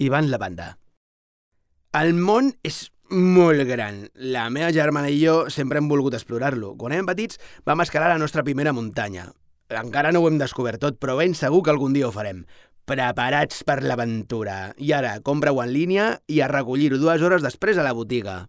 Ivan Lavanda. El món és molt gran. La meva germana i jo sempre hem volgut explorar-lo. Quan érem petits vam escalar la nostra primera muntanya. Encara no ho hem descobert tot, però ben segur que algun dia ho farem. Preparats per l'aventura. I ara, compra-ho en línia i a recollir-ho dues hores després a la botiga.